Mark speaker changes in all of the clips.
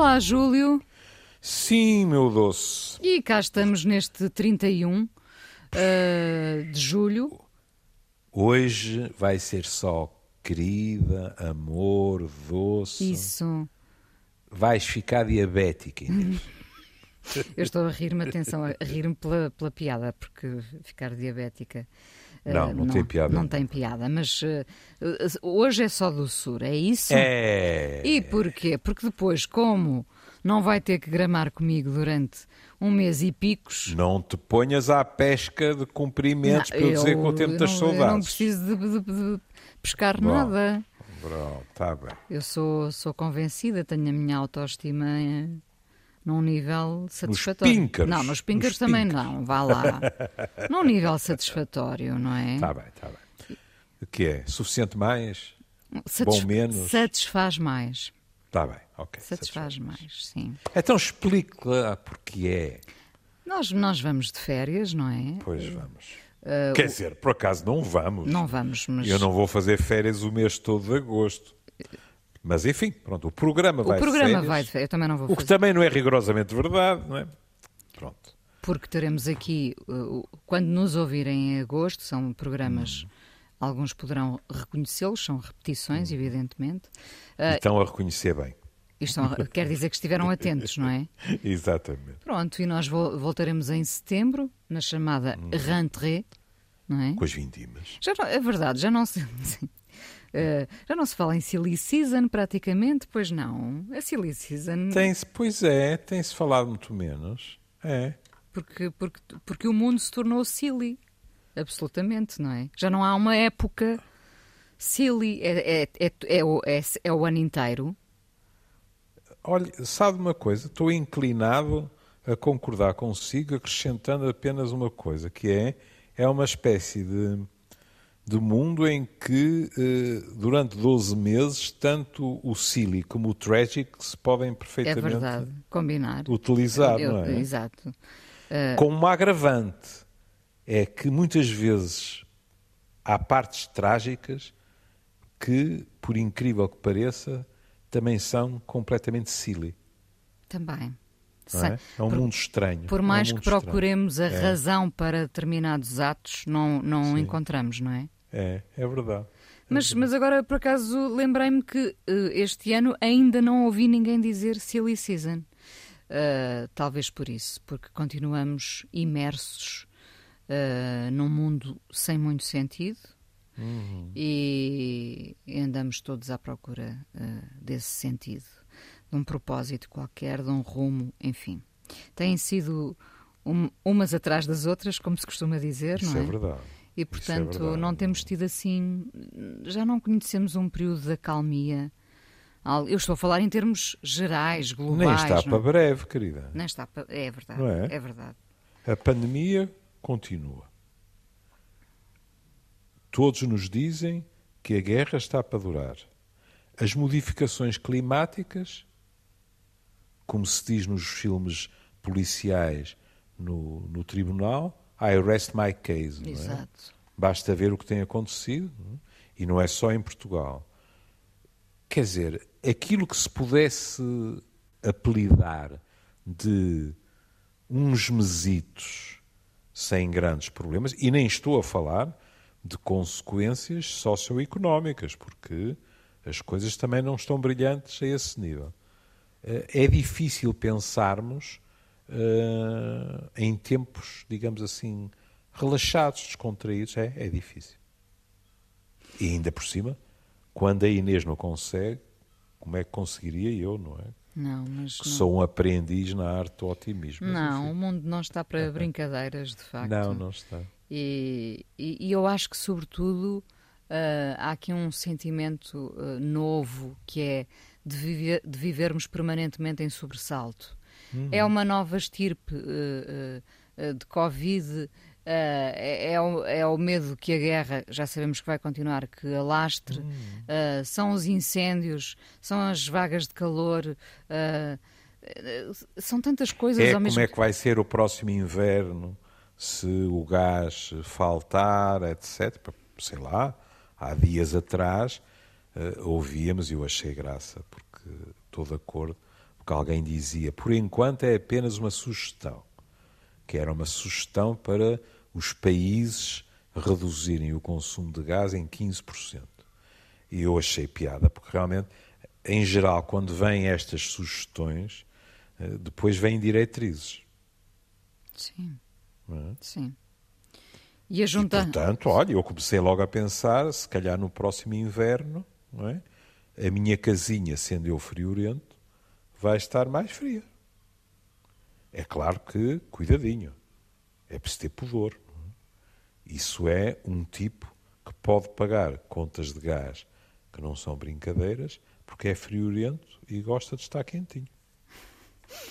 Speaker 1: Olá, Júlio.
Speaker 2: Sim, meu doce.
Speaker 1: E cá estamos neste 31 uh, de julho.
Speaker 2: Hoje vai ser só querida, amor, doce.
Speaker 1: Isso.
Speaker 2: Vais ficar diabética, Inês.
Speaker 1: Eu estou a rir-me, atenção, a rir-me pela, pela piada, porque ficar diabética.
Speaker 2: Não, não,
Speaker 1: não,
Speaker 2: tem piada.
Speaker 1: Não tem piada, mas uh, hoje é só doçura, é isso?
Speaker 2: É.
Speaker 1: E porquê? Porque depois, como não vai ter que gramar comigo durante um mês e picos.
Speaker 2: Não te ponhas à pesca de cumprimentos para eu dizer com o tempo das saudades.
Speaker 1: Eu não preciso de, de, de pescar
Speaker 2: Bom,
Speaker 1: nada.
Speaker 2: Pronto, está bem.
Speaker 1: Eu sou, sou convencida, tenho a minha autoestima num nível satisfatório.
Speaker 2: Nos.
Speaker 1: Não, nos píncaros também não, vá lá. num nível satisfatório, não é?
Speaker 2: Está bem, está bem. O que é? Suficiente mais?
Speaker 1: Satis
Speaker 2: Bom menos?
Speaker 1: Satisfaz mais.
Speaker 2: Está bem, ok.
Speaker 1: Satisfaz, mais, sim.
Speaker 2: Então explique lá porque é.
Speaker 1: Nós, nós vamos de férias, não é?
Speaker 2: Pois vamos. Uh, Quer o... dizer, por acaso não vamos.
Speaker 1: Não vamos, mas...
Speaker 2: Eu não vou fazer férias o mês todo de agosto. Mas enfim, pronto, o programa vai
Speaker 1: O programa
Speaker 2: férias,
Speaker 1: vai de férias, eu também não vou
Speaker 2: O que também não é rigorosamente verdade, não é? Pronto.
Speaker 1: Porque teremos aqui, quando nos ouvirem em agosto, são programas, hum. alguns poderão reconhecê-los, são repetições, hum. evidentemente.
Speaker 2: E estão a reconhecer bem.
Speaker 1: Isto quer dizer que estiveram atentos, não é?
Speaker 2: Exatamente.
Speaker 1: Pronto, e nós voltaremos em setembro, na chamada hum. rentrée, não é?
Speaker 2: Com as vindimas.
Speaker 1: Já é verdade, já não se... Uh, já não se fala em silly season praticamente, pois não. A silly season.
Speaker 2: Tem-se, pois é, tem-se falado muito menos. É.
Speaker 1: Porque, porque, porque o mundo se tornou silly. Absolutamente, não é? Já não há uma época silly. É, é, é, é, o, é, é o ano inteiro.
Speaker 2: Olha, sabe uma coisa? Estou inclinado a concordar consigo, acrescentando apenas uma coisa, que é, é uma espécie de de mundo em que, eh, durante 12 meses, tanto o silly como o tragic se podem perfeitamente
Speaker 1: é verdade. Combinar.
Speaker 2: utilizar,
Speaker 1: Eu,
Speaker 2: não é?
Speaker 1: Exato.
Speaker 2: Uh... Com uma agravante, é que muitas vezes há partes trágicas que, por incrível que pareça, também são completamente silly.
Speaker 1: Também.
Speaker 2: É? é? um
Speaker 1: por,
Speaker 2: mundo estranho.
Speaker 1: Por mais
Speaker 2: é um
Speaker 1: que procuremos
Speaker 2: estranho.
Speaker 1: a
Speaker 2: é.
Speaker 1: razão para determinados atos, não, não encontramos, não é?
Speaker 2: É, é verdade.
Speaker 1: Mas, mas agora, por acaso, lembrei-me que uh, este ano ainda não ouvi ninguém dizer silly season. Uh, talvez por isso, porque continuamos imersos uh, num mundo sem muito sentido
Speaker 2: uhum.
Speaker 1: e andamos todos à procura desse sentido, de um propósito qualquer, de um rumo, enfim. Têm sido um, umas atrás das outras, como se costuma dizer,
Speaker 2: isso
Speaker 1: não
Speaker 2: é? é verdade.
Speaker 1: E, portanto, é não temos tido assim. Já não conhecemos um período de acalmia. Eu estou a falar em termos gerais, globais.
Speaker 2: Nem está
Speaker 1: não?
Speaker 2: para breve, querida.
Speaker 1: Nem está para... É verdade.
Speaker 2: É?
Speaker 1: é verdade.
Speaker 2: A pandemia continua. Todos nos dizem que a guerra está para durar. As modificações climáticas, como se diz nos filmes policiais no, no tribunal, I rest my case. É?
Speaker 1: Exato.
Speaker 2: Basta ver o que tem acontecido, é? e não é só em Portugal. Quer dizer, aquilo que se pudesse apelidar de uns mesitos sem grandes problemas, e nem estou a falar de consequências socioeconómicas, porque as coisas também não estão brilhantes a esse nível. Eh, é difícil pensarmos uh, em tempos, digamos assim, relaxados, descontraídos, é, é difícil. E ainda por cima, quando a Inês não consegue, como é que conseguiria eu, não é?
Speaker 1: Não, mas.
Speaker 2: Que
Speaker 1: não.
Speaker 2: sou um aprendiz na arte do otimismo.
Speaker 1: Não, enfim. o mundo não está para brincadeiras, de facto.
Speaker 2: Não, não está.
Speaker 1: E, e, e eu acho que, sobretudo, uh, há aqui um sentimento uh, novo que é de, viver, de vivermos permanentemente em sobressalto. Uhum. É uma nova estirpe uh, de Covid. É, é, o, é, o, medo que a guerra, já sabemos que vai continuar, que alastre, uhum. são os incêndios, são as vagas de calor, são tantas coisas
Speaker 2: é
Speaker 1: ao mesmo
Speaker 2: como é que vai ser o próximo inverno se o gás faltar, etc. Sei lá, há dias atrás uh, ouvíamos, e eu achei graça, porque estou de acordo, porque alguém dizia, por enquanto é apenas uma sugestão, que era uma sugestão para os países reduzirem o consumo de gás em 15%. E eu achei piada, porque realmente, em geral, quando vêm estas sugestões, eh, depois vêm diretrizes.
Speaker 1: Sim.
Speaker 2: É?
Speaker 1: Sim. E a junta...
Speaker 2: E, portanto, olha, eu comecei logo a pensar, se calhar no próximo inverno, é? a minha casinha, sendo eu friorento, vai estar mais fria. É claro que, cuidadinho, é preciso ter pudor. Isso é um tipo que pode pagar contas de gás que não são brincadeiras, porque é friorento e gosta de estar quentinho.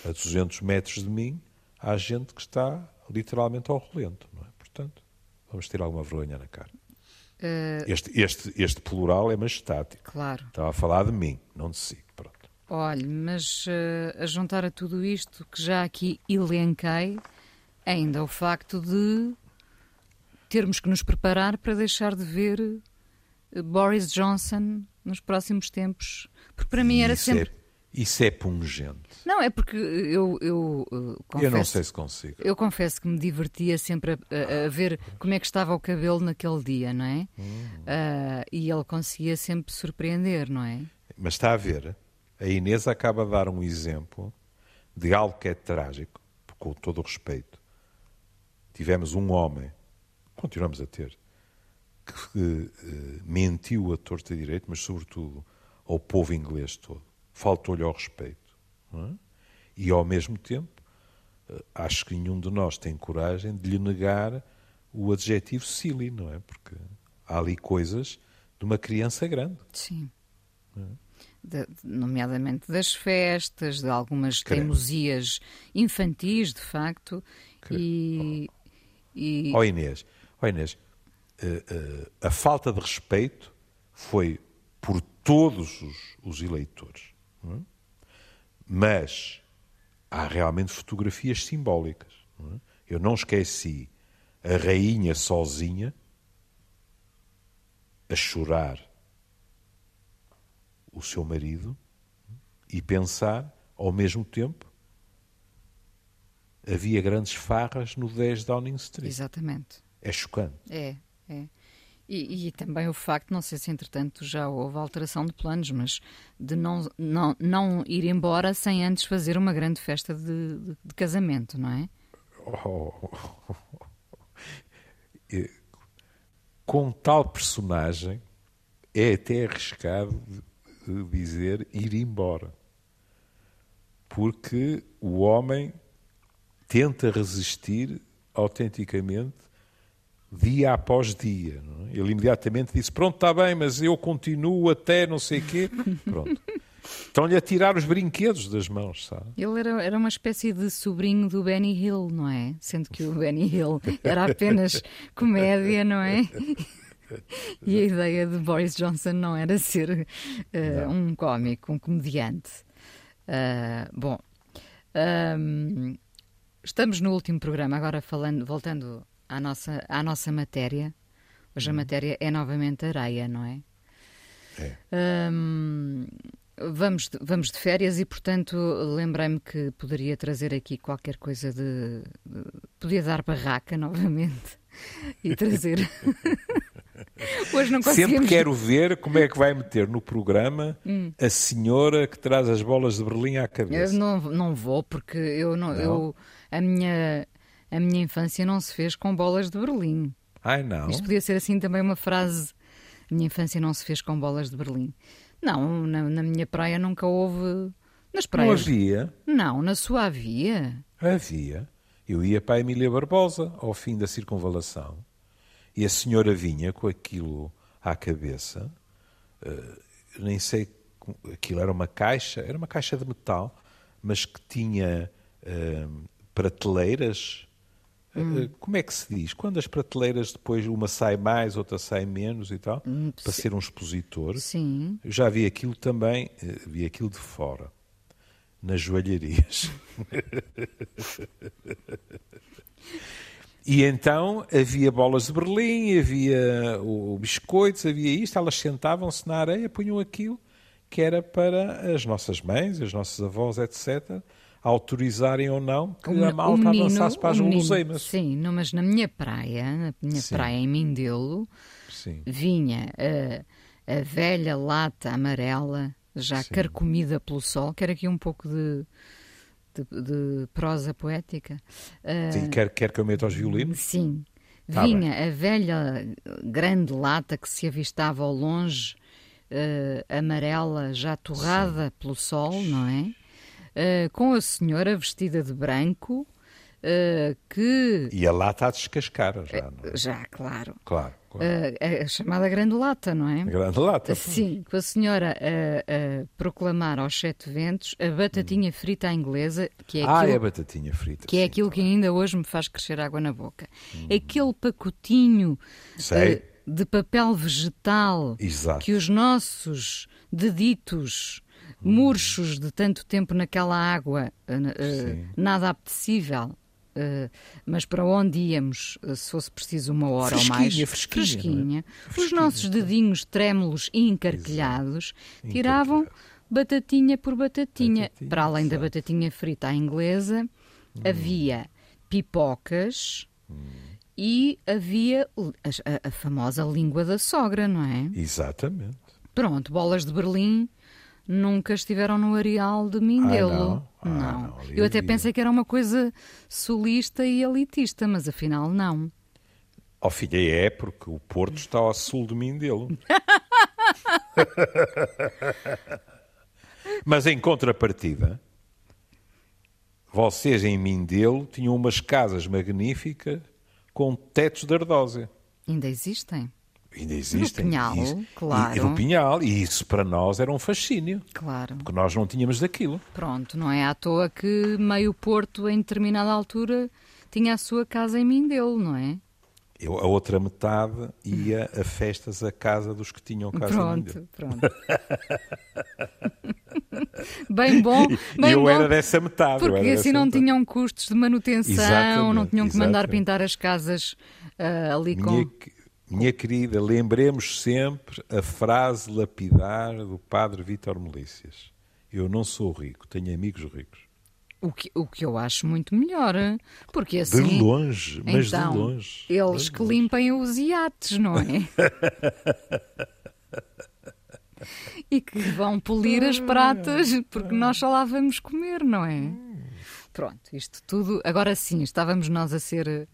Speaker 2: A 200 metros de mim, há gente que está literalmente ao relento, não é? Portanto, vamos ter alguma vergonha na cara. Uh... Este, este, este plural é majestático.
Speaker 1: Claro.
Speaker 2: Estava a falar de mim, não de si.
Speaker 1: Olhe, mas uh, a juntar a tudo isto que já aqui elenquei, ainda o facto de termos que nos preparar para deixar de ver eh, Boris Johnson nos próximos tempos. Porque para mim era
Speaker 2: isso
Speaker 1: sempre.
Speaker 2: É, isso é pungente.
Speaker 1: Não, é porque eu, eu uh, confesso.
Speaker 2: Eu não sei se consigo.
Speaker 1: Eu confesso que me divertia sempre a, a, a ver como é que estava o cabelo naquele dia, não é? Hum. Uh, e ele conseguia sempre surpreender, não é?
Speaker 2: Mas está a ver, a Inês acaba de dar um exemplo de algo que é trágico, com todo o respeito. Tivemos um homem continuamos a ter, que uh, mentiu a torta direito, mas sobretudo ao povo inglês todo. Faltou-lhe ao respeito. É? E ao mesmo tempo, uh, acho que nenhum de nós tem coragem de lhe negar o adjetivo silly, não é? Porque há ali coisas de uma criança grande.
Speaker 1: Sim. É? De, nomeadamente das festas, de algumas teimosias infantis, de facto. E,
Speaker 2: oh. e... Oh Inês, Oh Inês, eh, eh, a falta de respeito foi por todos os, os eleitores. É? Mas há realmente fotografias simbólicas. Não é? Eu não esqueci a rainha sozinha a chorar o seu marido e pensar, ao mesmo tempo, havia grandes farras no 10 Downing Street.
Speaker 1: Exatamente.
Speaker 2: É chocante.
Speaker 1: É, é. E, e, também o facto, não sei se entretanto já houve alteração de planos, mas de não, não, não ir embora sem antes fazer uma grande festa de, de, de casamento, não é? Oh,
Speaker 2: Com tal personagem, é até arriscado dizer ir embora. Porque o homem tenta resistir autenticamente dia após dia. É? Ele imediatamente disse: Pronto, está bem, mas eu continuo até não sei quê. Pronto. Estão-lhe a tirar os brinquedos das mãos, sabe?
Speaker 1: Ele era, era uma espécie de sobrinho do Benny Hill, não é? Sendo que o Benny Hill era apenas comédia, não é? E a ideia de Boris Johnson não era ser uh, um cómico, um comediante. Uh, bom, um, estamos no último programa, agora falando, voltando à nossa, à nossa matéria. Hoje a uhum. matéria é novamente areia, não é?
Speaker 2: É.
Speaker 1: Um, vamos, de, vamos de férias e, portanto, lembrei-me que poderia trazer aqui qualquer coisa de. de podia dar barraca novamente e trazer.
Speaker 2: Hoje não conseguimos... Sempre quero ver como é que vai meter no programa hum. a senhora que traz as bolas de Berlim à cabeça.
Speaker 1: Eu não, não vou, porque eu não, não. Eu, a minha a minha infância não se fez com bolas de Berlim.
Speaker 2: Ai, não.
Speaker 1: Isto podia ser assim também uma frase. A minha infância não se fez com bolas de Berlim. Não, na, na minha praia nunca houve. Nas praias.
Speaker 2: Não havia?
Speaker 1: Não, na sua havia.
Speaker 2: Havia. Eu ia para a Emília Barbosa ao fim da circunvalação e a senhora vinha com aquilo à cabeça. Uh, nem sei. Aquilo era uma caixa, era uma caixa de metal, mas que tinha uh, prateleiras Hum. Eh, como é que se diz? Quando as prateleiras depois uma sai mais, outra sai menos e tal, hum, para ser um expositor.
Speaker 1: Sim.
Speaker 2: Eu já vi aquilo também, eh, vi aquilo de fora, nas joalharias. e então havia bolas de Berlim, havia o, biscoitos, havia isto, elas sentavam-se na areia, punham aquilo que era para as nossas mães, as nossas avós, etc., autorizarem ou não que
Speaker 1: O
Speaker 2: a malta
Speaker 1: menino-
Speaker 2: avançasse para as guloseimas.
Speaker 1: Sim, não, mas na minha praia, na minha
Speaker 2: Sim.
Speaker 1: praia em Mindelo,
Speaker 2: Sim.
Speaker 1: vinha a, a velha lata amarela, já
Speaker 2: Sim.
Speaker 1: carcomida pelo sol, quero aqui um pouco de, de, de prosa poética. Ah,
Speaker 2: Sim, quer, quer que eu meta aos violinos?
Speaker 1: Sim.
Speaker 2: Tá
Speaker 1: Vinha a velha grande lata que se avistava ao longe, eh, amarela, já torrada pelo sol, não é? Eh, com a senhora vestida de branco, eh, que.
Speaker 2: E a lata a descascar já, não é?
Speaker 1: Já, claro.
Speaker 2: Claro, claro.
Speaker 1: eh, a chamada grande lata, não é?
Speaker 2: A grande lata.
Speaker 1: Sim, com a senhora a, a proclamar aos sete ventos a batatinha frita à inglesa, que é
Speaker 2: ah,
Speaker 1: aquilo
Speaker 2: é a batatinha frita.
Speaker 1: que é
Speaker 2: sim,
Speaker 1: aquilo que
Speaker 2: claro.
Speaker 1: ainda hoje me faz crescer água na boca. Aquele pacotinho
Speaker 2: Sei.
Speaker 1: eh, de papel vegetal
Speaker 2: Exato.
Speaker 1: que os nossos deditos murchos de tanto tempo naquela água, eh, eh,
Speaker 2: Sim.
Speaker 1: nada apetecível. Eh, mas para onde íamos, eh, se fosse preciso uma hora
Speaker 2: Fresquinha,
Speaker 1: ou mais,
Speaker 2: fresquinha, não é?
Speaker 1: fresquinha, os
Speaker 2: Fresquinha,
Speaker 1: nossos dedinhos trémulos e encarquilhados tiravam batatinha por batatinha.
Speaker 2: Batatinha,
Speaker 1: Para além da
Speaker 2: exato.
Speaker 1: batatinha frita à inglesa, havia pipocas e havia a, a- a famosa língua da sogra, não é?
Speaker 2: Exatamente.
Speaker 1: Pronto, bolas de Berlim nunca estiveram no areal de Mindelo.
Speaker 2: Ah, não? Ah, não, ali
Speaker 1: Eu até pensei que era uma coisa sulista e elitista, mas afinal não.
Speaker 2: Ó filha, é porque o Porto está ao sul de Mindelo. Mas em contrapartida, vocês em Mindelo tinham umas casas magníficas com tetos de ardósia.
Speaker 1: Ainda existem?
Speaker 2: Ainda existem.
Speaker 1: Pinhal,
Speaker 2: E isso-
Speaker 1: claro.
Speaker 2: E, no Pinhal. E isso para nós era um fascínio.
Speaker 1: Claro.
Speaker 2: Porque nós não tínhamos daquilo.
Speaker 1: Pronto, não é à toa que meio Porto, em determinada altura, tinha a sua casa em Mindelo, não é?
Speaker 2: Eu, a outra metade ia a festas à casa dos que tinham casa.
Speaker 1: Pronto, pronto. bem bom, bem
Speaker 2: eu
Speaker 1: bom.
Speaker 2: era dessa metade.
Speaker 1: Porque assim não
Speaker 2: metade.
Speaker 1: tinham custos de manutenção,
Speaker 2: Exatamente,
Speaker 1: não tinham que mandar
Speaker 2: exatamente.
Speaker 1: pintar as casas ah, ali com.
Speaker 2: Minha querida, lembremos sempre a frase lapidar do padre Vítor Melícias. Eu não sou rico, tenho amigos ricos.
Speaker 1: O que, o que eu acho muito melhor, porque
Speaker 2: De
Speaker 1: assim.
Speaker 2: longe, mas
Speaker 1: então,
Speaker 2: de longe.
Speaker 1: Eles
Speaker 2: De
Speaker 1: que
Speaker 2: longe.
Speaker 1: limpem os iates, não é? e que vão polir as pratas, porque nós só lá vamos comer, não é? Pronto, isto tudo. Agora sim, estávamos nós a ser.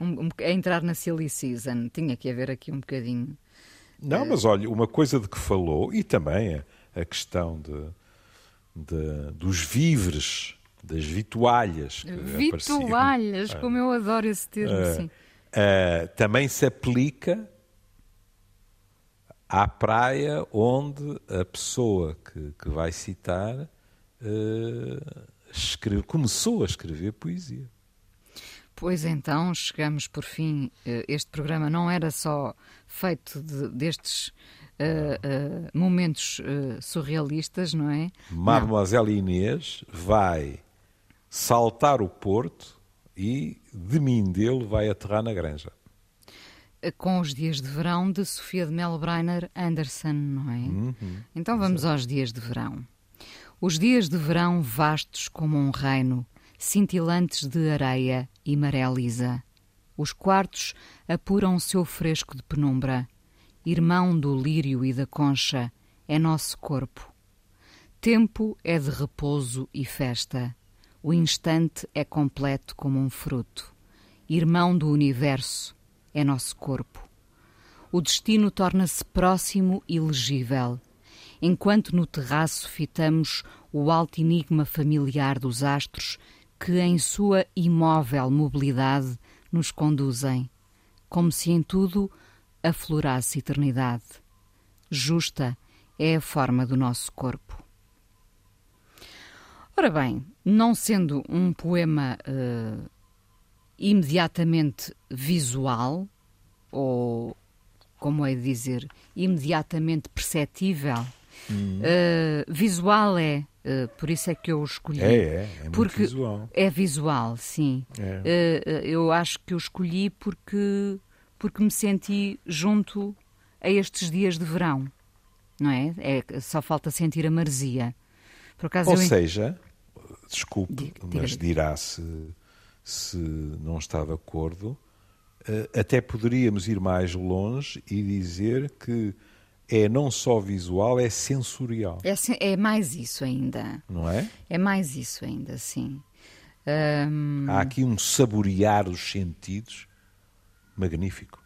Speaker 1: Um- um- a entrar na silly season. Tinha que haver aqui um bocadinho.
Speaker 2: Não, mas olha, uma coisa de que falou, e também a, a questão de, de- dos víveres, das vitualhas.
Speaker 1: Vitualhas, como eu adoro esse termo,
Speaker 2: É.
Speaker 1: sim.
Speaker 2: Ah, também se aplica à praia onde a pessoa que, que vai citar ah, escreve- começou a escrever poesia.
Speaker 1: Pois então, chegamos por fim. eh, Este programa não era só feito de- destes eh, eh, momentos eh, surrealistas, não é?
Speaker 2: Mademoiselle Inês vai saltar o Porto e de Mindelo vai aterrar na Granja.
Speaker 1: Com os dias de verão de Sofia de Melo Breiner Anderson, não é?
Speaker 2: Uhum.
Speaker 1: Então vamos aos dias de verão. Os dias de verão vastos como um reino, cintilantes de areia e maré lisa. Os quartos apuram seu fresco de penumbra. Irmão do lírio e da concha, é nosso corpo. Tempo é de repouso e festa. O instante é completo como um fruto. Irmão do universo, é nosso corpo. O destino torna-se próximo e legível. Enquanto no terraço fitamos o alto enigma familiar dos astros que, em sua imóvel mobilidade, nos conduzem, como se em tudo aflorasse eternidade. Justa é a forma do nosso corpo. Ora bem, não sendo um poema eh, imediatamente visual, ou como é dizer, imediatamente perceptível, eh, visual é, eh, por isso é que eu escolhi.
Speaker 2: É, é, é
Speaker 1: porque
Speaker 2: visual.
Speaker 1: É visual, sim.
Speaker 2: É.
Speaker 1: Eh, eu acho que eu escolhi porque, porque me senti junto a estes dias de verão. não é? é só falta sentir a maresia.
Speaker 2: Por acaso Ou eu... seja, desculpe, diga, diga, mas dirá se, se não está de acordo, eh, até poderíamos ir mais longe e dizer que é não só visual, é sensorial.
Speaker 1: É, é mais isso ainda.
Speaker 2: Não é?
Speaker 1: É mais isso ainda, sim.
Speaker 2: Há aqui um saborear os sentidos magnífico.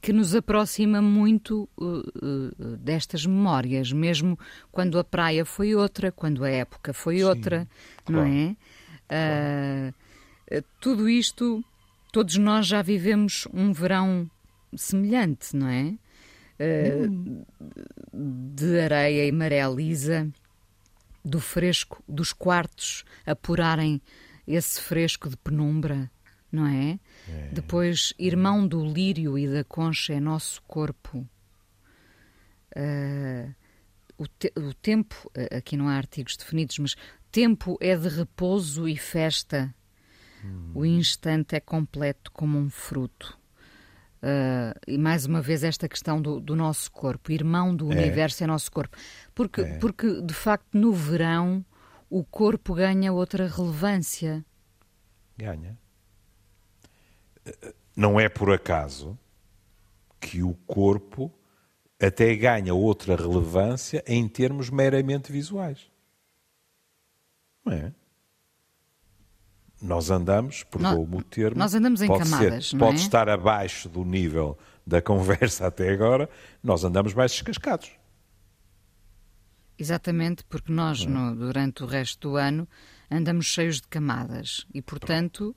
Speaker 1: Que nos aproxima muito uh, uh, destas memórias, mesmo quando a praia foi outra, quando a época foi Sim, outra, claro, não é? Claro. Uh, tudo isto, todos nós já vivemos um verão semelhante, não é? Hum. De areia e maré lisa, do fresco dos quartos apurarem esse fresco de penumbra, não é? é? Depois, irmão do lírio e da concha é nosso corpo. Uh, o, te o, tempo, aqui não há artigos definidos, mas tempo é de repouso e festa. Hum. O instante é completo como um fruto. Uh, e mais uma vez esta questão do, do nosso corpo, irmão do é. universo é nosso corpo. Porque, é. porque, de facto, no verão o corpo ganha outra relevância.
Speaker 2: Ganha. Não é por acaso que o corpo até ganha outra relevância em termos meramente visuais. Não é? Nós andamos, perdoa-me o termo.
Speaker 1: Nós andamos em camadas.
Speaker 2: Ser, pode
Speaker 1: é?
Speaker 2: estar abaixo do nível da conversa até agora, nós andamos mais descascados.
Speaker 1: Exatamente, porque nós, é? no, durante o resto do ano, andamos cheios de camadas e, portanto,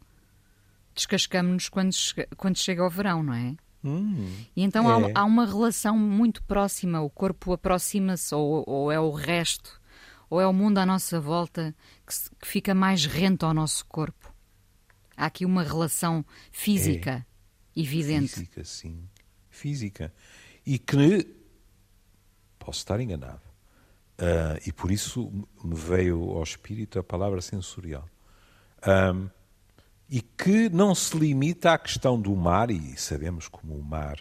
Speaker 1: descascamos-nos quando, chega, quando chega o verão, não é?
Speaker 2: Hum,
Speaker 1: e então é. há, há, uma relação muito próxima, o corpo aproxima-se, ou, ou, é o resto, ou é o mundo à nossa volta que, se, que, fica mais rente ao nosso corpo. Há aqui uma relação física é. evidente.
Speaker 2: Física, sim. Física. E que posso estar enganado Uh, e por isso me veio ao espírito a palavra sensorial. Um, e que não se limita à questão do mar, e sabemos como o mar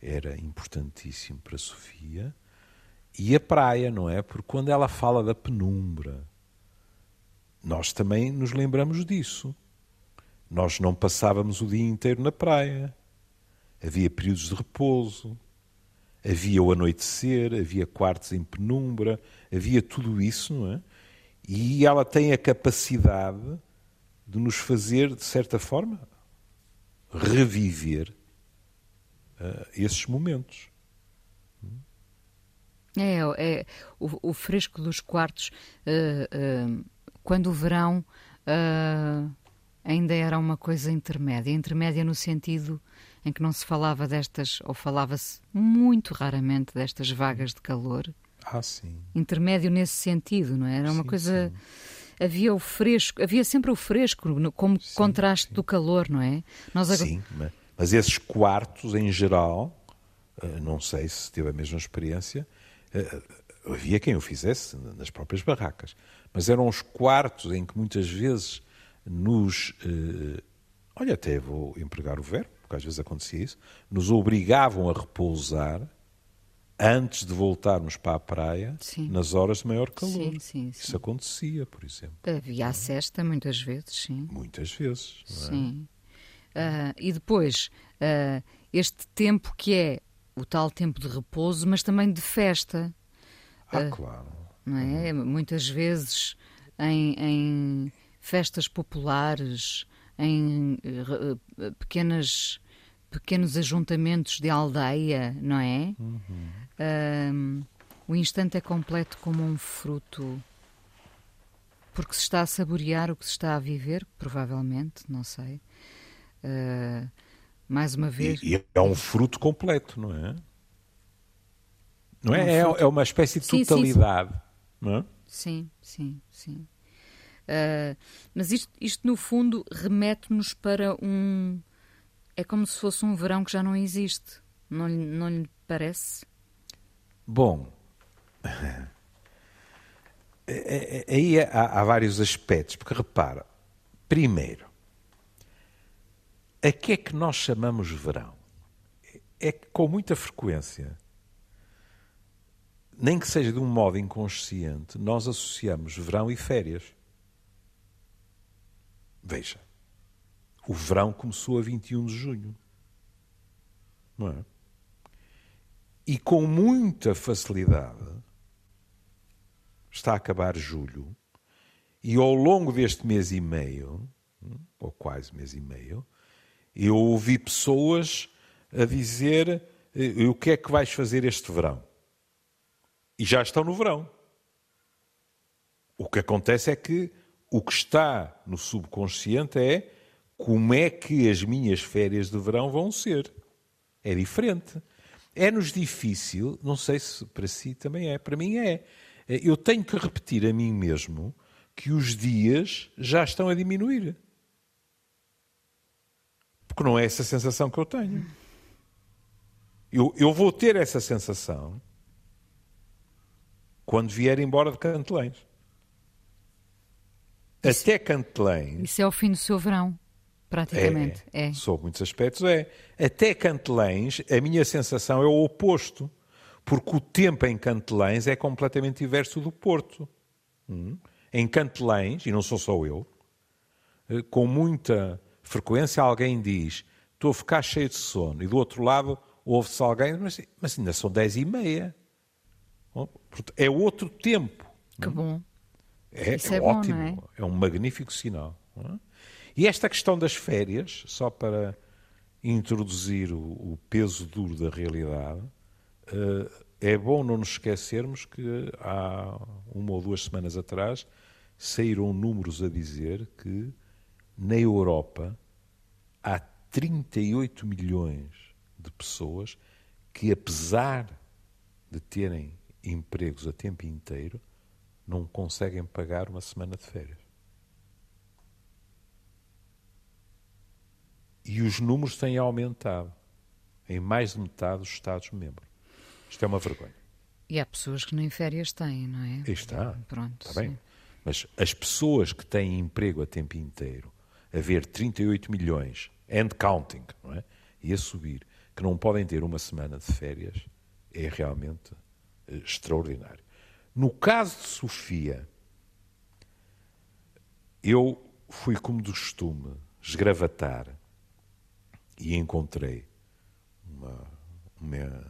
Speaker 2: era importantíssimo para Sofia, e a praia, não é? Porque quando ela fala da penumbra, nós também nos lembramos disso. Nós não passávamos o dia inteiro na praia. Havia períodos de repouso, havia o anoitecer, havia quartos em penumbra, havia tudo isso, não é? E ela tem a capacidade de nos fazer, de certa forma, reviver uh, esses momentos.
Speaker 1: É, é o, o fresco dos quartos, uh, uh, quando o verão ainda era uma coisa intermédia intermédia no sentido em que não se falava destas, ou falava-se muito raramente destas vagas de calor.
Speaker 2: Ah, sim.
Speaker 1: Intermédio nesse sentido, não é? Era uma sim, coisa. Sim. Havia o fresco, havia sempre o fresco como sim, contraste do calor, não é?
Speaker 2: Nós Sim, mas esses quartos em geral, eh, não sei se teve a mesma experiência, eh, havia quem o fizesse nas próprias barracas, mas eram os quartos em que muitas vezes nos. Eh, olha, até vou empregar o verbo, porque às vezes acontecia isso, nos obrigavam a repousar antes de voltarmos para a praia sim. nas horas de maior calor. Sim, sim, Isso acontecia, por exemplo.
Speaker 1: Havia a cesta muitas vezes, sim.
Speaker 2: Muitas vezes. É?
Speaker 1: Sim. Uh, e depois, uh, este tempo que é o tal tempo de repouso, mas também de festa.
Speaker 2: Ah, uh, claro.
Speaker 1: Não é? Uhum. Muitas vezes em, em festas populares, em uh, pequenas, pequenos ajuntamentos de aldeia, não é? Uhum. o instante é completo como um fruto. Porque se está a saborear o que se está a viver, provavelmente, não sei. Uh, mais uma vez.
Speaker 2: E, e, é um fruto completo, não é? Não é? É, um é, é, uma espécie de totalidade, sim, sim. Não é?
Speaker 1: Sim, sim, sim. Uh, mas isto, isto, no fundo, remete-nos para um. É como se fosse um verão que já não existe. Não, não lhe parece?
Speaker 2: Bom. É, é, aí há, há vários aspectos, porque repara, primeiro, a que é que nós chamamos verão? É que com muita frequência nem que seja de um modo inconsciente, nós associamos verão e férias. Veja, o verão começou a 21 de junho. Não é? E com muita facilidade está a acabar julho, e ao longo deste mês e meio, ou quase mês e meio, eu ouvi pessoas a dizer eh, o que é que vais fazer este verão? E já estão no verão. O que acontece é que o que está no subconsciente é como é que as minhas férias de verão vão ser. É diferente. É-nos difícil, não sei se para si também é, para mim é. Eu tenho que repetir a mim mesmo que os dias já estão a diminuir. Porque não é essa sensação que eu tenho. Eu, eu vou ter essa sensação quando vier embora de Cantelães. Isso, Até Cantelães.
Speaker 1: Isso é o fim do seu verão, praticamente.
Speaker 2: É, é. Sob muitos aspectos é. Até Cantelães, a minha sensação é o oposto. Porque o tempo em Cantelães é completamente diverso do Porto. Hum? Em Cantelães, e não sou só eu, eh, com muita frequência alguém diz estou a ficar cheio de sono, e do outro lado ouve-se alguém, mas, mas ainda são dez e meia. É outro tempo.
Speaker 1: Que bom.
Speaker 2: É, é, é ótimo, bom, é? é? um magnífico sinal. É? E esta questão das férias, só para introduzir o, o peso duro da realidade, uh, é bom não nos esquecermos que há uma ou duas semanas atrás saíram números a dizer que na Europa há 38 milhões de pessoas que, apesar de terem empregos a tempo inteiro, não conseguem pagar uma semana de férias. E os números têm aumentado em mais de metade dos Estados-membros. Isto é uma vergonha.
Speaker 1: E há pessoas que nem férias têm, não é?
Speaker 2: Está. Pronto. Está bem. Sim. Mas as pessoas que têm emprego a tempo inteiro, a ver 38 milhões, and counting, não é? E a subir, que não podem ter uma semana de férias, é realmente extraordinário. No caso de Sofia, eu fui como de costume esgravatar e encontrei uma, uma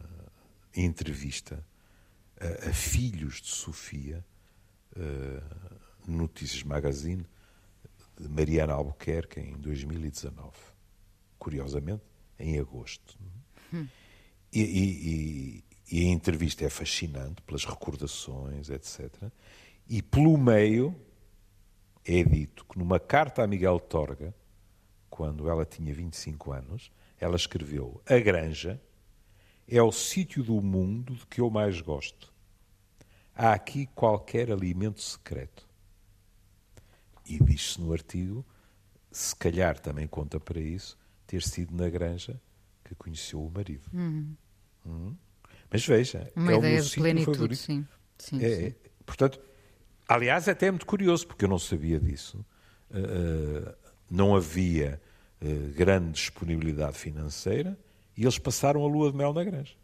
Speaker 2: entrevista a, a, filhos de Sofia, uh, Notícias Magazine, de Mariana Albuquerque, em 2019. Curiosamente, em agosto. Hum. E, e, e, a entrevista é fascinante pelas recordações, etc. E pelo meio é dito que numa carta a Miguel Torga, quando ela tinha 25 anos, ela escreveu: A Granja é o sítio do mundo de que eu mais gosto. Há aqui qualquer alimento secreto. E diz-se no artigo, se calhar também conta para isso, ter sido na Granja que conheceu o marido. Uhum. Uhum. Mas veja,
Speaker 1: Uma
Speaker 2: é
Speaker 1: ideia
Speaker 2: o
Speaker 1: de plenitude, favorito. Sim. Sim,
Speaker 2: é,
Speaker 1: sim.
Speaker 2: É, portanto, aliás, até é muito curioso, porque eu não sabia disso. Uh, não havia uh, grande disponibilidade financeira e eles passaram a lua de mel na granja.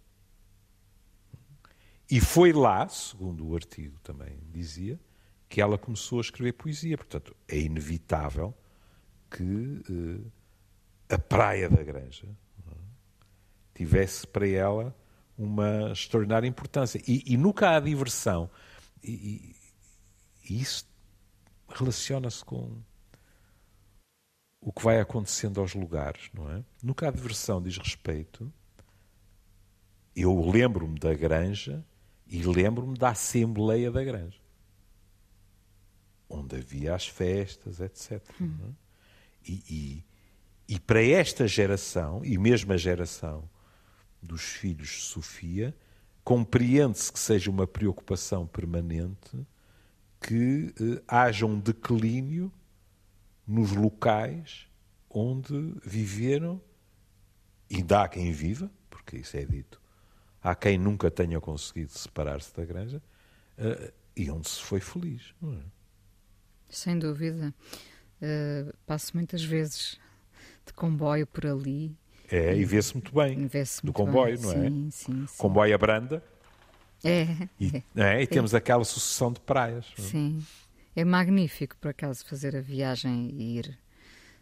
Speaker 2: E foi lá, segundo o artigo também dizia, que ela começou a escrever poesia. Portanto, é inevitável que uh, a Praia da Granja é, tivesse para ela uma extraordinária importância. E, e nunca há diversão. E, e isso relaciona-se com o que vai acontecendo aos lugares, não é? Nunca há diversão diz respeito. Eu lembro-me da Granja e lembro-me da Assembleia da Granja, onde havia as festas, etc. Hum. É? E, e, e para esta geração, e mesmo a geração dos filhos de Sofia, compreende-se que seja uma preocupação permanente que eh, haja um declínio nos locais onde viveram, e dá quem viva, porque isso é dito, há quem nunca tenha conseguido separar-se da granja, uh, e onde se foi feliz. É?
Speaker 1: Sem dúvida. Uh, passo muitas vezes de comboio por ali.
Speaker 2: É, e vê-se muito bem.
Speaker 1: Vê-se
Speaker 2: do comboio,
Speaker 1: bem.
Speaker 2: não
Speaker 1: sim,
Speaker 2: é?
Speaker 1: Sim, sim.
Speaker 2: Comboio a branda.
Speaker 1: É.
Speaker 2: E, é, e temos é. aquela sucessão de praias.
Speaker 1: Sim. É magnífico, por acaso, fazer a viagem e ir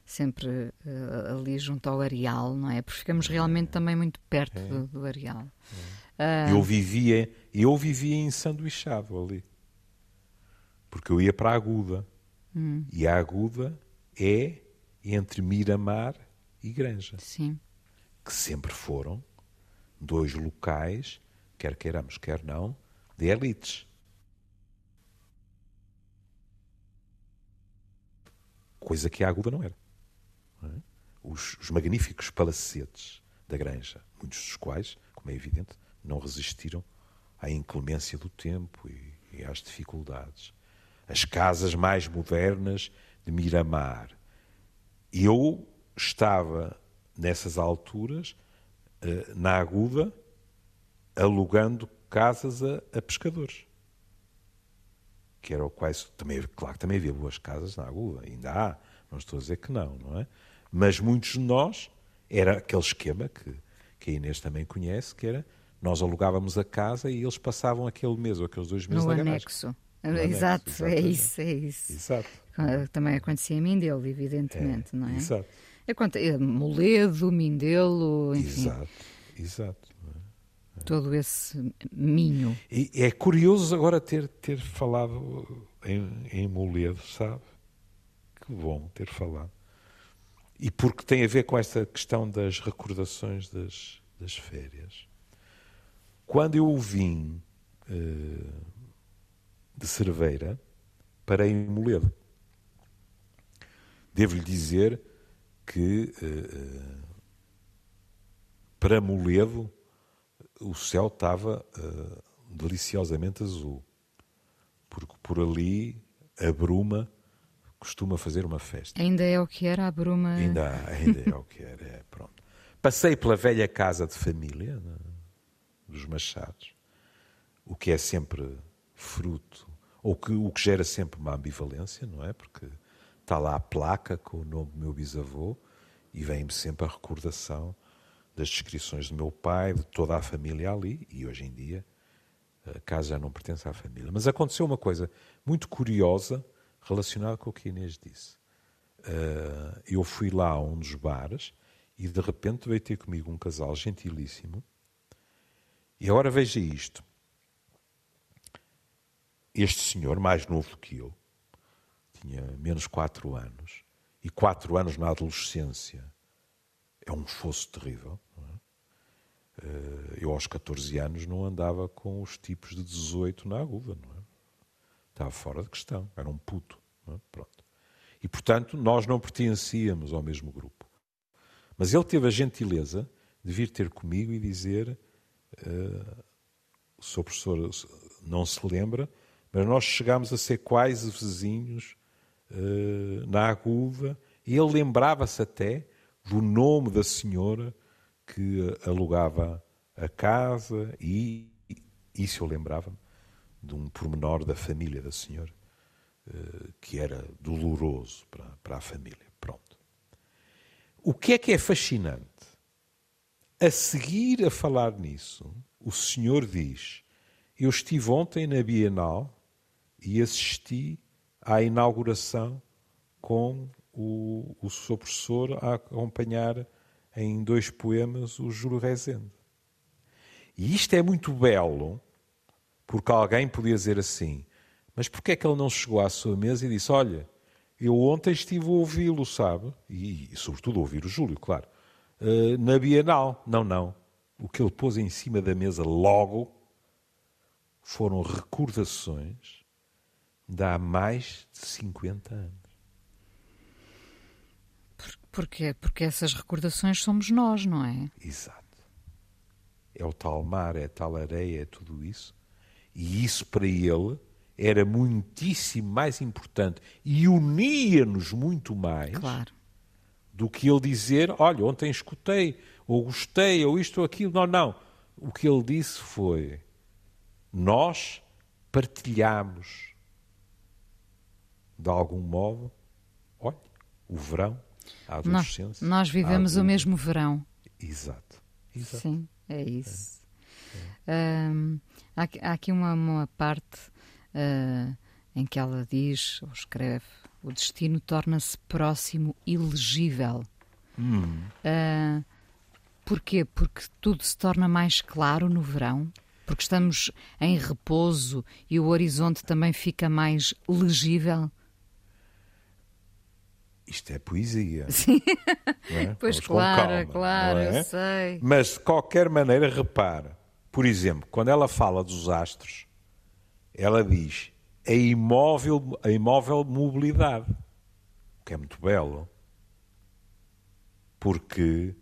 Speaker 1: sempre uh, ali junto ao areal, não é? Porque ficamos realmente também muito perto é. do, do, areal.
Speaker 2: É. Uh... Eu vivia, eu vivia em sanduichado ali. Porque eu ia para a Aguda. Hum. E a Aguda é entre Miramar e Granja.
Speaker 1: Sim.
Speaker 2: Que sempre foram dois locais, quer queiramos, quer não, de elites. Coisa que a Aguda não era. É? os, os magníficos palacetes da Granja, muitos dos quais, como é evidente, não resistiram à inclemência do tempo e, e às dificuldades. As casas mais modernas de Miramar, eu estava, nessas alturas, eh, na Aguda, alugando casas a, a pescadores. Que era o quais também, claro que também havia boas casas na Aguda, ainda há, não estou a dizer que não, não é? Mas muitos de nós, era aquele esquema que, que a Inês também conhece, que era nós alugávamos a casa e eles passavam aquele mês ou aqueles dois meses
Speaker 1: no
Speaker 2: na
Speaker 1: anexo. No Exato, anexo, é isso, é isso.
Speaker 2: Exato.
Speaker 1: Também acontecia em Mindelo, evidentemente,
Speaker 2: é,
Speaker 1: não é?
Speaker 2: Exato.
Speaker 1: É, Moledo, Mindelo, enfim.
Speaker 2: Exato, exato.
Speaker 1: É. Todo esse minho.
Speaker 2: E é curioso agora ter, ter falado em, em Moledo, sabe? Que bom ter falado. E porque tem a ver com esta questão das recordações das, das férias. Quando eu vim uh, de Cerveira, parei em Moledo. Devo-lhe dizer que uh, para Moledo o céu estava uh, deliciosamente azul, porque por ali a bruma costuma fazer uma festa.
Speaker 1: Ainda é o que era a bruma?
Speaker 2: Ainda, ainda é o que era, é, pronto. Passei pela velha casa de família né, dos Machados, o que é sempre fruto, ou que, o que gera sempre uma ambivalência, não é? Porque está lá a placa com o nome do meu bisavô e vem-me sempre a recordação das descrições do meu pai, de toda a família ali, e hoje em dia a casa já não pertence à família. Mas aconteceu uma coisa muito curiosa relacionada com o que a Inês disse. Uh, eu fui lá a um dos bares e de repente veio ter comigo um casal gentilíssimo. E agora veja isto este senhor, mais novo que eu, tinha menos quatro anos, e quatro anos na adolescência é um fosso terrível. É? Eh, eu, aos 14 anos, não andava com os tipos de 18 na aguda. Não é? Estava fora de questão, era um puto. É? Pronto. E, portanto, nós não pertencíamos ao mesmo grupo. Mas ele teve a gentileza de vir ter comigo e dizer: uh, o seu professor não se lembra, mas nós chegámos a ser quase vizinhos na Aguda e ele lembrava-se até do nome da senhora que alugava a casa e isso eu lembrava-me de um pormenor da família da senhora uh, que era doloroso para, para a família. Pronto. O que é que é fascinante? A seguir a falar nisso, o senhor diz: Eu estive ontem na Bienal e assisti à inauguração com o, o seu professor a acompanhar em dois poemas o Júlio Rezende. E isto é muito belo, porque alguém podia dizer assim, mas porquê é que ele não chegou à sua mesa e disse, olha, eu ontem estive a ouvi-lo, sabe? E, e, sobretudo a ouvir o Júlio, claro. Uh, na Bienal. Não, não. O que ele pôs em cima da mesa logo foram recordações de há mais de 50 anos.
Speaker 1: Porquê? Porque essas recordações somos nós, não é?
Speaker 2: Exato. É o tal mar, é a tal areia, é tudo isso. E isso para ele era muitíssimo mais importante e unia-nos muito mais
Speaker 1: claro.
Speaker 2: do que ele dizer: Olha, ontem escutei, ou gostei, ou isto ou aquilo. Não, não. O que ele disse foi: Nós partilhamos de algum modo, olha, o verão, a adolescência.
Speaker 1: Nós, nós vivemos o mesmo verão.
Speaker 2: Exato. Exato.
Speaker 1: Sim, é isso. Uh, há, há, aqui uma, uma parte uh, em que ela diz, ou escreve, o destino torna-se próximo e legível.
Speaker 2: Hum.
Speaker 1: Uh, porquê? Porque tudo se torna mais claro no verão? Porque estamos em repouso e o horizonte também fica mais legível?
Speaker 2: Isto é poesia.
Speaker 1: Sim.
Speaker 2: É?
Speaker 1: Pois
Speaker 2: Vamos
Speaker 1: claro,
Speaker 2: calma,
Speaker 1: claro,
Speaker 2: é?
Speaker 1: eu sei.
Speaker 2: Mas de qualquer maneira, repara, por exemplo, quando ela fala dos astros, ela diz a imóvel, a imóvel mobilidade, o que é muito belo, porque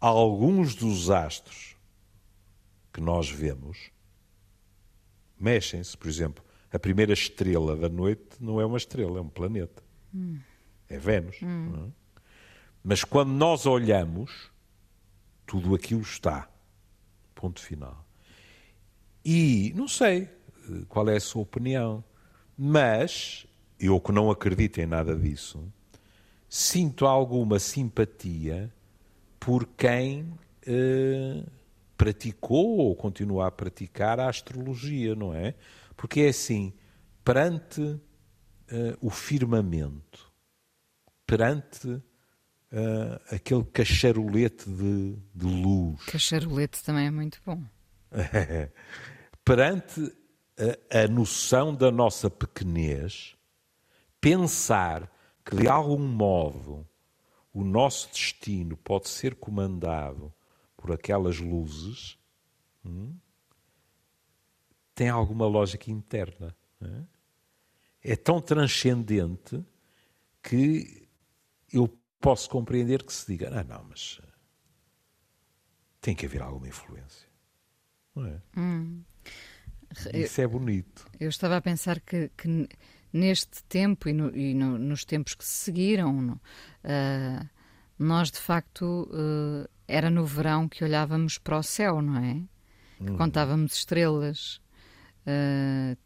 Speaker 2: alguns dos astros que nós vemos mexem-se. Por exemplo, a primeira estrela da noite não é uma estrela, é um planeta.
Speaker 1: Hum.
Speaker 2: É Vênus. não é? Mas quando nós olhamos, tudo aquilo está. Ponto final. E não sei eh, qual é a sua opinião, mas eu que não acredito em nada disso, sinto alguma simpatia por quem eh, praticou ou continua a praticar a astrologia, não é? Porque é assim, perante eh, o firmamento, perante eh, aquele cacharolete de, de luz,
Speaker 1: Cacharolete também é muito bom.
Speaker 2: perante a, a noção da nossa pequenez, pensar que de algum modo o nosso destino pode ser comandado por aquelas luzes, hum, tem alguma lógica interna. É? é tão transcendente que eu posso compreender que se diga: ah, não, mas tem que haver alguma influência. Não é?
Speaker 1: Eu,
Speaker 2: Isso é bonito.
Speaker 1: eu estava a pensar que, que neste tempo e, no- e no- nos tempos que se seguiram, no- ah, nós de facto ah, era no verão que olhávamos para o céu, não é? Que contávamos estrelas. tam-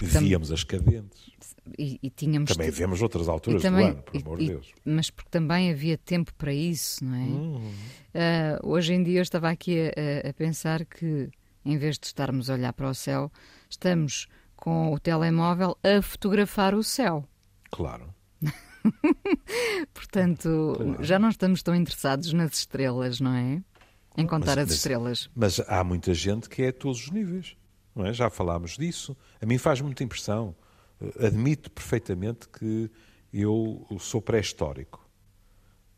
Speaker 2: Víamos as cadentes.
Speaker 1: e, e tínhamos
Speaker 2: Também vemos outras alturas
Speaker 1: também-
Speaker 2: do ano, por amor de Deus.
Speaker 1: Mas porque também havia tempo para isso, não é?
Speaker 2: Hum.
Speaker 1: Ah, hoje em dia eu estava aqui a, a- a pensar que, em vez de estarmos a olhar para o céu, estamos com o telemóvel a fotografar o céu.
Speaker 2: Claro.
Speaker 1: Portanto,
Speaker 2: Claro.
Speaker 1: já não estamos tão interessados nas estrelas, não é? Em contar
Speaker 2: Mas-
Speaker 1: as
Speaker 2: mas-
Speaker 1: estrelas.
Speaker 2: Mas há muita gente que é a todos os níveis. É? Já falámos disso. A mim faz muita impressão. Eh, Admito perfeitamente que eu sou pré-histórico.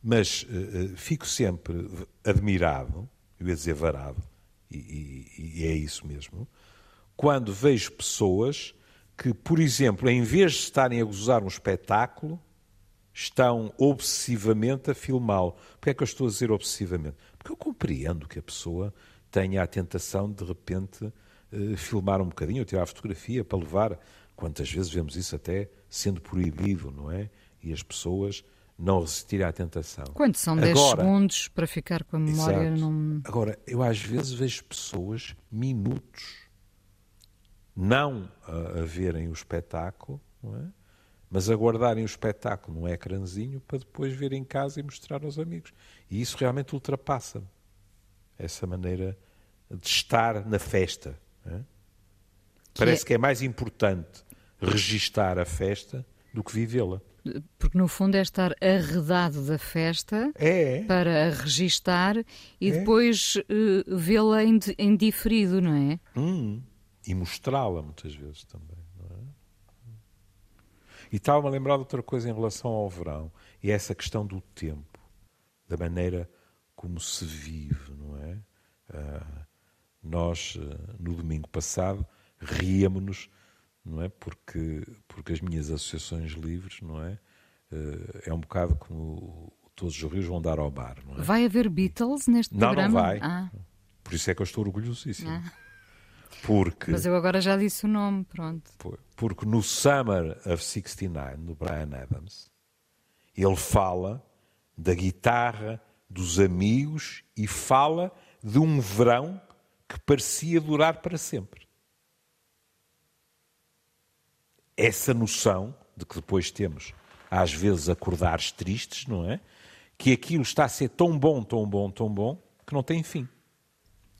Speaker 2: Mas eh, fico sempre admirado, eu ia dizer varado, e, e- e é isso mesmo, quando vejo pessoas que, por exemplo, em vez de estarem a gozar um espetáculo, estão obsessivamente a filmá-lo. Porquê é que eu estou a dizer obsessivamente? Porque eu compreendo que a pessoa tenha a tentação de, repente, filmar um bocadinho, ou tirar a fotografia para levar. Quantas vezes vemos isso até sendo proibido, não é? E as pessoas não resistirem à tentação.
Speaker 1: Quando são 10
Speaker 2: Agora-
Speaker 1: segundos para ficar com a memória num.
Speaker 2: Agora, eu às vezes vejo pessoas minutos não a, a verem o espetáculo, é? mas a guardarem o espetáculo num ecrãzinho para depois ver em casa e mostrar aos amigos. E isso realmente ultrapassa-me. Essa maneira de estar na festa. É? Parece
Speaker 1: é-
Speaker 2: que é mais importante registar a festa do que vivê-la.
Speaker 1: Porque no fundo é estar arredado da festa
Speaker 2: É,
Speaker 1: para a registar e
Speaker 2: É.
Speaker 1: depois eh, vê-la em, di- em diferido, não é?
Speaker 2: Hum, e mostrá-la muitas vezes também. Não é? E estava-me a lembrar de outra coisa em relação ao verão, e é essa questão do tempo, da maneira como se vive, não é? Ah, nós, ah, no domingo passado, ríamos-nos, não é? Porque, porque as minhas associações livres, não é? Ah, é um bocado como todos os rios vão dar ao mar, não é?
Speaker 1: Vai haver Beatles neste
Speaker 2: Não, não
Speaker 1: programa?
Speaker 2: vai.
Speaker 1: Ah,
Speaker 2: Por isso é que eu estou orgulhosíssimo. Porque...
Speaker 1: mas eu agora já disse o nome, pronto.
Speaker 2: Por- Porque no Summer of 69, do Brian Adams, ele fala da guitarra, dos amigos e fala de um verão que parecia durar para sempre. Essa noção de que depois temos, às vezes, acordares tristes, não é? Que aquilo está a ser tão bom, tão bom, tão bom, que não tem fim.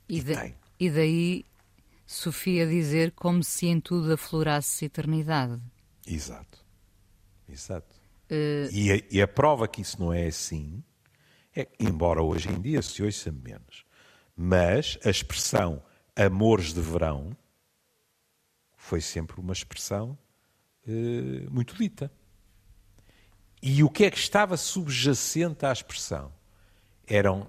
Speaker 1: E, da-
Speaker 2: tem.
Speaker 1: e daí Sofia dizer como se em tudo aflorasse eternidade.
Speaker 2: Exato. Exato. Uh... E, a, e, a, prova que isso não é assim é embora hoje em dia se ouça menos, mas a expressão amores de verão foi sempre uma expressão uh, muito dita. E o que é que estava subjacente à expressão? Eram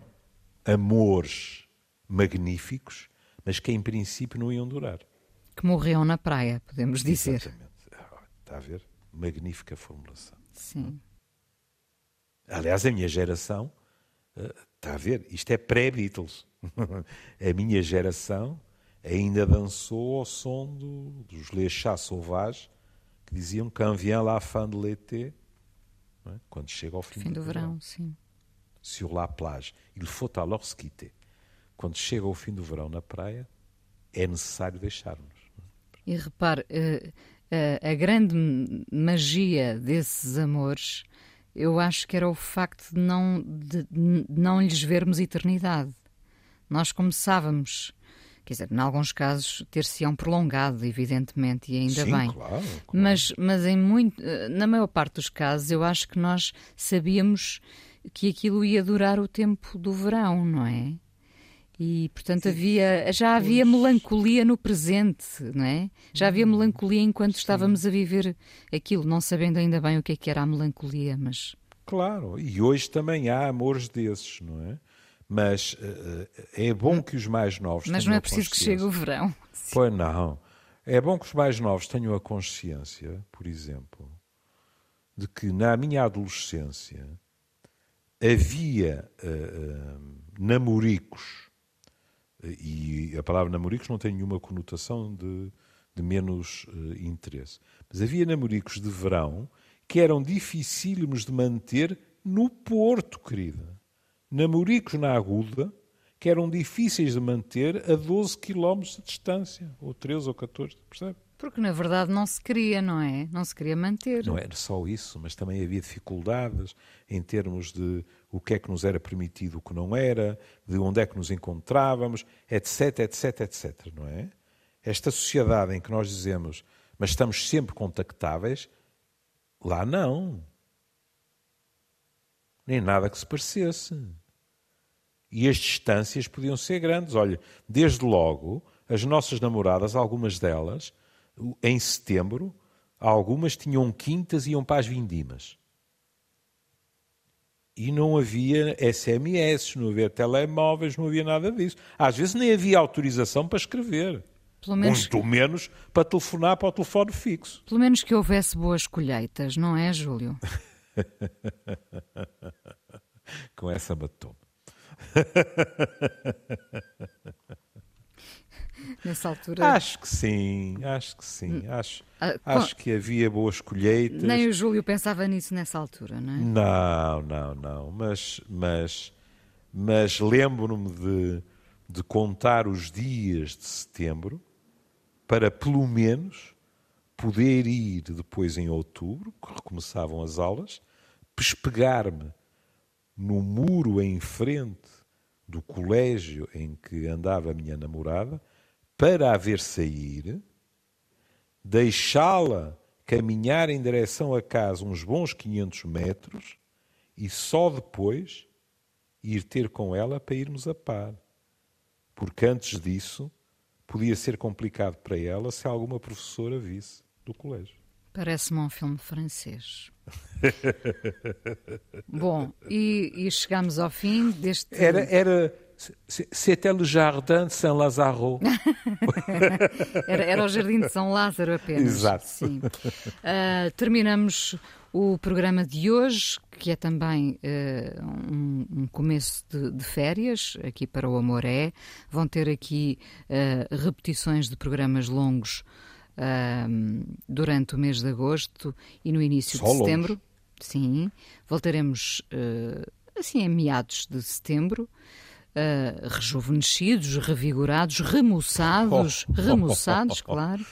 Speaker 2: amores magníficos, mas que em princípio não iam durar.
Speaker 1: Que morriam na praia, podemos dizer.
Speaker 2: Exatamente. Está a ver? Magnífica formulação.
Speaker 1: Sim.
Speaker 2: Aliás, a minha geração, eh, está a ver? Isto é pré-Beatles. a minha geração ainda dançou ao som do, dos Les Chats Sauvages que diziam Quand vient la fin de l'été, é? quando chega ao fim,
Speaker 1: fim do,
Speaker 2: do
Speaker 1: verão,
Speaker 2: verão.
Speaker 1: Sim.
Speaker 2: Sur la plage, il faut alors se quitter. Quando chega ao fim do verão na praia, é necessário deixar-nos.
Speaker 1: E repare, uh, uh, a grande magia desses amores, eu acho que era o facto de não, de, de não lhes vermos eternidade. Nós começávamos quer dizer, em alguns casos ter-se-ão prolongado, evidentemente, e ainda
Speaker 2: Sim,
Speaker 1: bem.
Speaker 2: Claro, claro.
Speaker 1: Mas, mas em muito, na maior parte dos casos, eu acho que nós sabíamos que aquilo ia durar o tempo do verão, não é? E, portanto, havia, já havia melancolia no presente, não é? Já havia hum, melancolia enquanto Sim. estávamos a viver aquilo, não sabendo ainda bem o que é que era a melancolia, mas...
Speaker 2: Claro, e hoje também há amores desses, não é? Mas uh, é bom que os mais novos.
Speaker 1: Mas não é preciso que chegue o verão.
Speaker 2: Pois não. É bom que os mais novos tenham a consciência, por exemplo, de que na minha adolescência havia uh, uh, namoricos, e a palavra namoricos não tem nenhuma conotação de, de menos uh, interesse, mas havia namoricos de verão que eram dificílimos de manter no Porto, querida namoricos na Aguda que eram difíceis de manter a 12 km de distância, ou 13 ou 14, percebe?
Speaker 1: Porque na verdade não se queria, não é? Não se queria manter.
Speaker 2: Não era só isso, mas também havia dificuldades em termos de o que é que nos era permitido, o que não era, de onde é que nos encontrávamos, etc, etc, etc, não é? Esta sociedade em que nós dizemos, mas estamos sempre contactáveis, lá não nem nada que se parecesse. E as distâncias podiam ser grandes. Olha, desde logo, as nossas namoradas, algumas delas, em setembro, algumas tinham quintas e iam para as vindimas. E não havia SMS, não havia telemóveis, não havia nada disso. Às vezes nem havia autorização para escrever. Menos... Muito menos para telefonar para o telefone fixo.
Speaker 1: Pelo menos que houvesse boas colheitas, não é, Júlio?
Speaker 2: Com essa batom.
Speaker 1: Nessa altura.
Speaker 2: Acho que sim, acho que sim. Hum. Acho, ah, acho que havia boas colheitas.
Speaker 1: Nem o Júlio pensava nisso nessa altura, não é?
Speaker 2: Não, não, não. Mas, mas, mas lembro-me de, de contar os dias de setembro para, pelo menos, poder ir depois em outubro, que recomeçavam as aulas, pespegar-me no muro em frente do colégio em que andava a minha namorada para a ver sair, deixá-la caminhar em direção a casa uns bons 500 metros e só depois ir ter com ela para irmos a par. Porque antes disso podia ser complicado para ela se alguma professora visse do colégio.
Speaker 1: Parece-me um filme francês. Bom, e, e chegamos ao fim deste.
Speaker 2: Era. era... C'était le jardin de Saint-Lazaro.
Speaker 1: era, era o jardim de São Lázaro apenas.
Speaker 2: Exato.
Speaker 1: Sim. Uh, terminamos o programa de hoje, que é também uh, um, um, começo de, de, férias, aqui para o Amoré. Vão ter aqui uh, repetições de programas longos durante o mês de agosto e no início
Speaker 2: Só
Speaker 1: de setembro. Longe. Sim, voltaremos uh, assim em meados de setembro. Uh, rejuvenescidos, revigorados, remoçados, oh. remoçados, claro.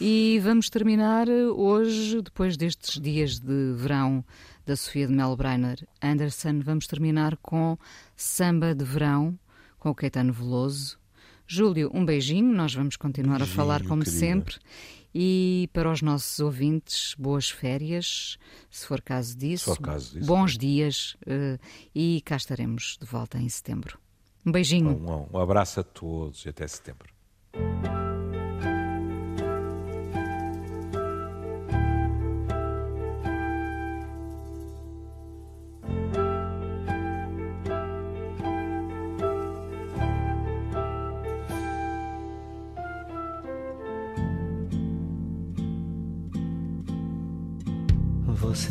Speaker 1: E vamos terminar hoje, depois destes dias de verão da Sofia de Melbreiner Anderson, vamos terminar com Samba de Verão, com o Caetano Veloso, Júlio, um beijinho, nós vamos continuar beijinho, a falar como querida. sempre. E para os nossos ouvintes, boas férias, se for caso disso.
Speaker 2: For caso disso.
Speaker 1: Bons dias uh, e cá estaremos de volta em setembro. Um beijinho.
Speaker 2: Um, um abraço a todos e até setembro.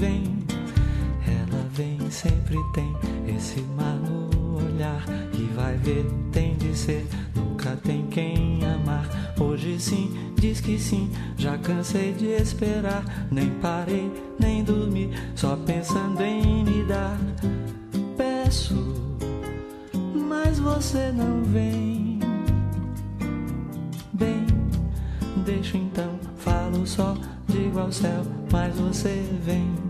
Speaker 3: vem. Ela vem, sempre tem esse mar no olhar. E vai ver, tem de ser, nunca tem quem amar. Hoje sim, diz que sim, já cansei de esperar. Nem parei, nem dormi, só pensando em me dar. Peço, mas você não vem. Bem, deixo então, falo só, digo ao céu, mas você vem.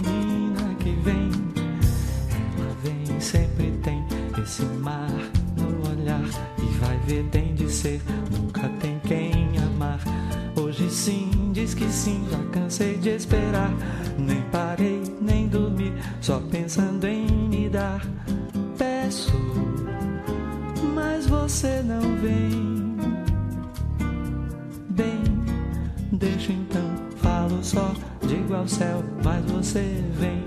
Speaker 3: vem. Ela vem, sempre tem esse mar no olhar e vai ver, tem de ser, nunca tem quem amar. Hoje sim, diz que sim, já cansei de esperar. Nem parei, nem dormi, só pensando em me dar. Peço, mas você não vem. Deixo então, falo só, digo ao céu, mas você vem